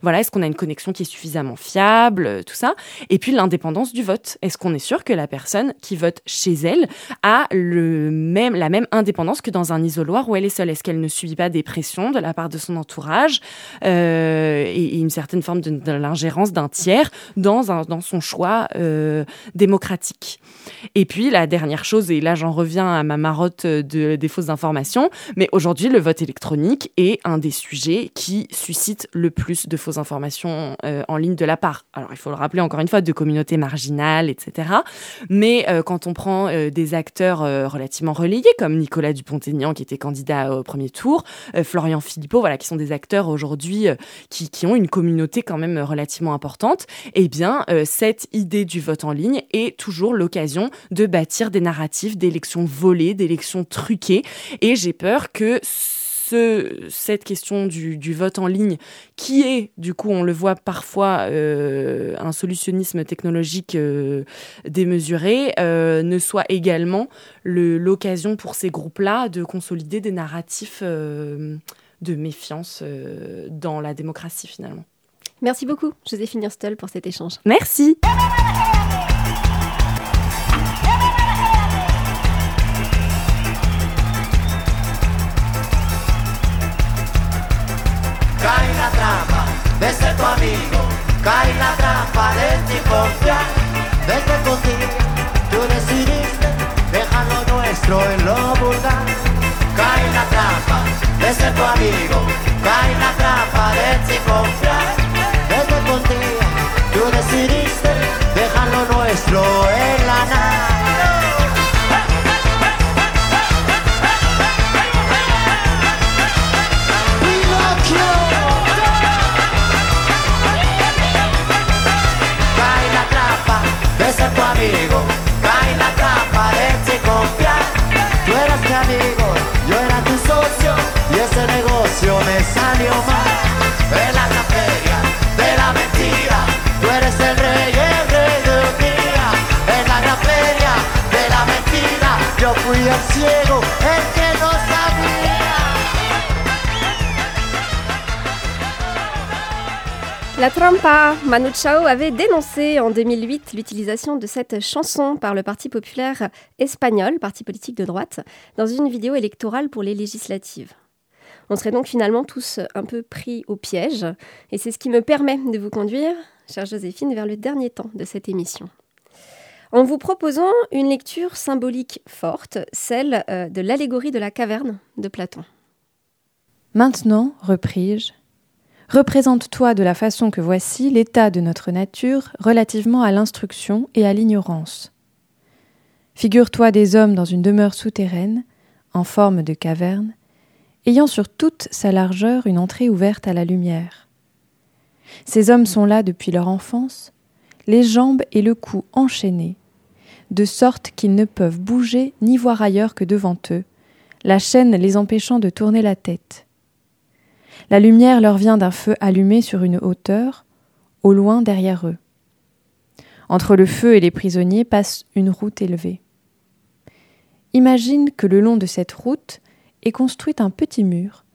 Voilà, est-ce qu'on a une connexion qui est suffisamment fiable? Tout ça. Et puis l'indépendance du vote. Est-ce qu'on est sûr que la personne qui vote chez elle a le même, la même indépendance que dans un isoloir où elle est seule Est-ce qu'elle ne subit pas des pressions de la part de son entourage euh, et, une certaine forme de, l'ingérence d'un tiers dans, un, dans son choix euh, démocratique? Et puis la dernière chose, et là j'en reviens à ma marotte de, des fausses informations, mais aujourd'hui le vote électronique est un des sujets qui suscite le plus de fausses informations euh, en ligne de la part. Alors il faut le rappeler encore une fois, de communautés marginales, etc. Mais quand on prend euh, des acteurs relativement relayés comme Nicolas Dupont-Aignan qui était candidat au premier tour, Florian Philippot, voilà, qui sont des acteurs aujourd'hui qui, qui, ont une communauté quand même relativement importante, eh bien cette idée du vote en ligne est toujours l'occasion de bâtir des narratifs d'élections volées, d'élections truquées. Et j'ai peur que cette question du, vote en ligne, qui est, du coup, on le voit parfois, euh, un solutionnisme technologique euh, démesuré, euh, ne soit également l'occasion pour ces groupes-là de consolider des narratifs de méfiance dans la démocratie, finalement. Merci beaucoup, Joséphine Hurstel, pour cet échange. Merci. La trampa de ti confiar, desde contigo tú decidiste dejar lo nuestro en lo vulgar, cae la trampa de ser tu amigo, cae la trampa de ti confiar, desde contigo tú decidiste dejar lo nuestro en la nada. Amigo, cae la trampa de confiar. Tú eras mi amigo, yo era tu socio y ese negocio me salió mal. En la feria de la mentira, tú eres el rey, el rey de día. En la feria de la mentira, yo fui el ciego, el La Trampa, Manu Chao avait dénoncé en 2008 l'utilisation de cette chanson par le Parti populaire espagnol, parti politique de droite, dans une vidéo électorale pour les législatives. On serait donc finalement tous un peu pris au piège, et c'est ce qui me permet de vous conduire, chère Joséphine, vers le dernier temps de cette émission. En vous proposant une lecture symbolique forte, celle euh, de l'allégorie de la caverne de Platon. Maintenant, repris-je, Représente-toi de la façon que voici l'état de notre nature relativement à l'instruction et à l'ignorance. Figure-toi des hommes dans une demeure souterraine, en forme de caverne, ayant sur toute sa largeur une entrée ouverte à la lumière. Ces hommes sont là depuis leur enfance, les jambes et le cou enchaînés, de sorte qu'ils ne peuvent bouger ni voir ailleurs que devant eux, la chaîne les empêchant de tourner la tête. La lumière leur vient d'un feu allumé sur une hauteur, au loin derrière eux. Entre le feu et les prisonniers passe une route élevée. Imagine que le long de cette route est construit un petit mur,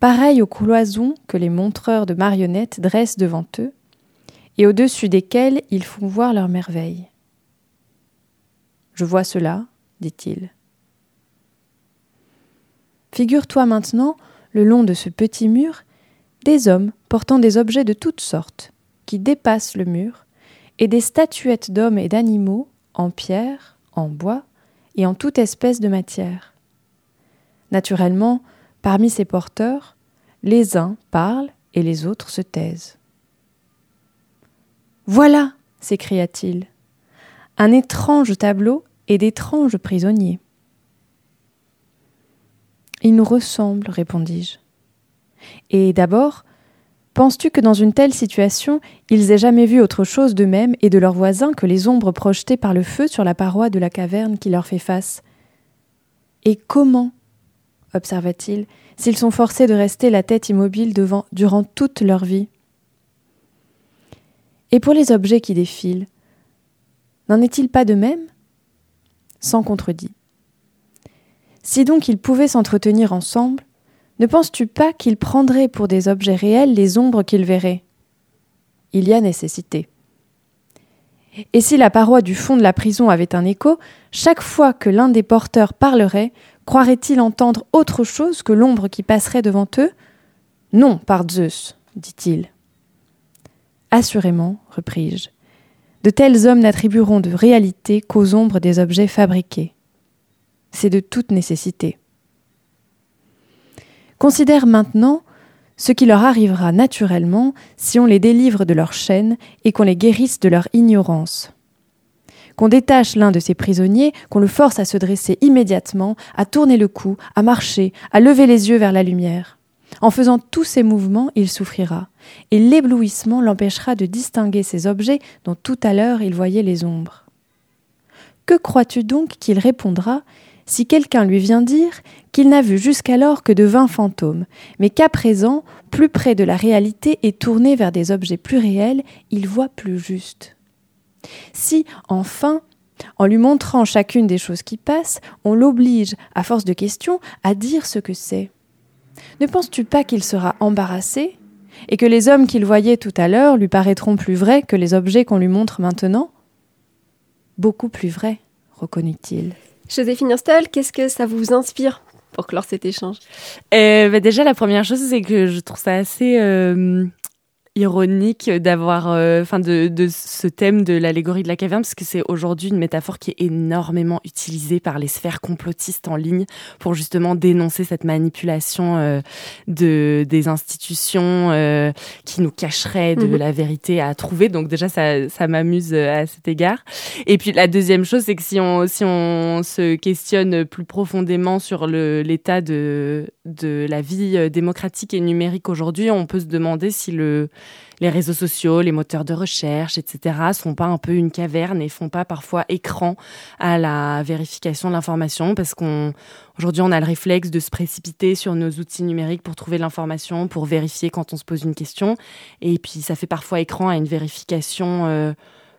pareil aux cloisons que les montreurs de marionnettes dressent devant eux, et au-dessus desquels ils font voir leurs merveilles. Je vois cela, dit-il. Figure-toi maintenant le long de ce petit mur, des hommes portant des objets de toutes sortes, qui dépassent le mur, et des statuettes d'hommes et d'animaux, en pierre, en bois et en toute espèce de matière. Naturellement, parmi ces porteurs, les uns parlent et les autres se taisent. Voilà, s'écria-t-il, un étrange tableau et d'étranges prisonniers. Il nous ressemble, répondis-je. Et d'abord, penses-tu que dans une telle situation, ils aient jamais vu autre chose d'eux-mêmes et de leurs voisins que les ombres projetées par le feu sur la paroi de la caverne qui leur fait face? Et comment observa-t-il, s'ils sont forcés de rester la tête immobile devant, durant toute leur vie? Et pour les objets qui défilent, n'en est-il pas de même? Sans contredit. Si donc ils pouvaient s'entretenir ensemble, ne penses-tu pas qu'ils prendraient pour des objets réels les ombres qu'ils verraient? Il y a nécessité. Et si la paroi du fond de la prison avait un écho, chaque fois que l'un des porteurs parlerait, croirait-il entendre autre chose que l'ombre qui passerait devant eux? Non, par Zeus, dit-il. Assurément, repris-je, de tels hommes n'attribueront de réalité qu'aux ombres des objets fabriqués. C'est de toute nécessité. Considère maintenant ce qui leur arrivera naturellement si on les délivre de leur chaîne et qu'on les guérisse de leur ignorance. Qu'on détache l'un de ces prisonniers, qu'on le force à se dresser immédiatement, à tourner le cou, à marcher, à lever les yeux vers la lumière. En faisant tous ces mouvements, il souffrira, et l'éblouissement l'empêchera de distinguer ces objets dont tout à l'heure il voyait les ombres. Que crois-tu donc qu'il répondra si quelqu'un lui vient dire qu'il n'a vu jusqu'alors que de vains fantômes, mais qu'à présent, plus près de la réalité et tourné vers des objets plus réels, il voit plus juste. Si, enfin, en lui montrant chacune des choses qui passent, on l'oblige, à force de questions, à dire ce que c'est. Ne penses-tu pas qu'il sera embarrassé et que les hommes qu'il voyait tout à l'heure lui paraîtront plus vrais que les objets qu'on lui montre maintenant? Beaucoup plus vrais, reconnut-il. Joséphine Hurstel, qu'est-ce que ça vous inspire pour clore cet échange? Euh, bah Déjà, la première chose, c'est que je trouve ça assez euh, ironique d'avoir, euh, enfin, de, de, ce thème de l'allégorie de la caverne, parce que c'est aujourd'hui une métaphore qui est énormément utilisée par les sphères complotistes en ligne pour justement dénoncer cette manipulation euh, de des institutions euh, qui nous cacheraient de mhm. la vérité à trouver. Donc déjà, ça, ça m'amuse à cet égard. Et puis la deuxième chose, c'est que si on si on se questionne plus profondément sur le l'état de de la vie démocratique et numérique aujourd'hui, on peut se demander si le les réseaux sociaux, les moteurs de recherche, etc., sont pas un peu une caverne et font pas parfois écran à la vérification de l'information parce qu'on aujourd'hui on a le réflexe de se précipiter sur nos outils numériques pour trouver l'information, pour vérifier quand on se pose une question et puis ça fait parfois écran à une vérification euh,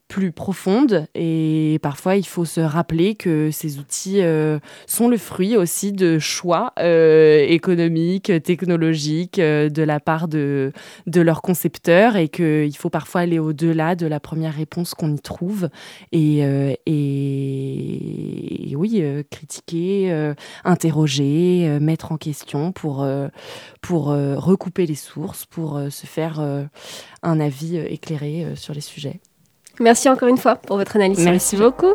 plus profonde et parfois il faut se rappeler que ces outils euh, sont le fruit aussi de choix euh, économiques, technologiques euh, de la part de, de leurs concepteurs et qu'il faut parfois aller au-delà de la première réponse qu'on y trouve et, et, et oui, critiquer, interroger, mettre en question pour, pour recouper les sources, pour se faire un avis éclairé sur les sujets. Merci encore une fois pour votre analyse. Merci beaucoup.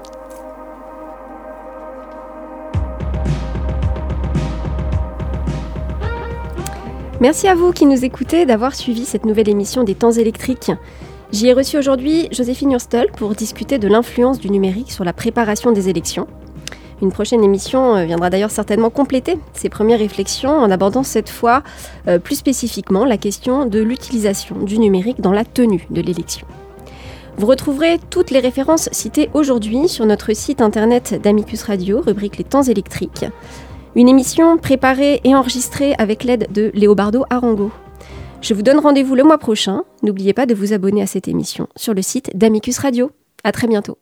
Merci à vous qui nous écoutez d'avoir suivi cette nouvelle émission des temps électriques. J'y ai reçu aujourd'hui Joséphine Hurstel pour discuter de l'influence du numérique sur la préparation des élections. Une prochaine émission euh, viendra d'ailleurs certainement compléter ces premières réflexions en abordant cette fois euh, plus spécifiquement la question de l'utilisation du numérique dans la tenue de l'élection. Vous retrouverez toutes les références citées aujourd'hui sur notre site internet d'Amicus Radio, rubrique Les temps électriques. Une émission préparée et enregistrée avec l'aide de Léobardo Arango. Je vous donne rendez-vous le mois prochain. N'oubliez pas de vous abonner à cette émission sur le site d'Amicus Radio. À très bientôt.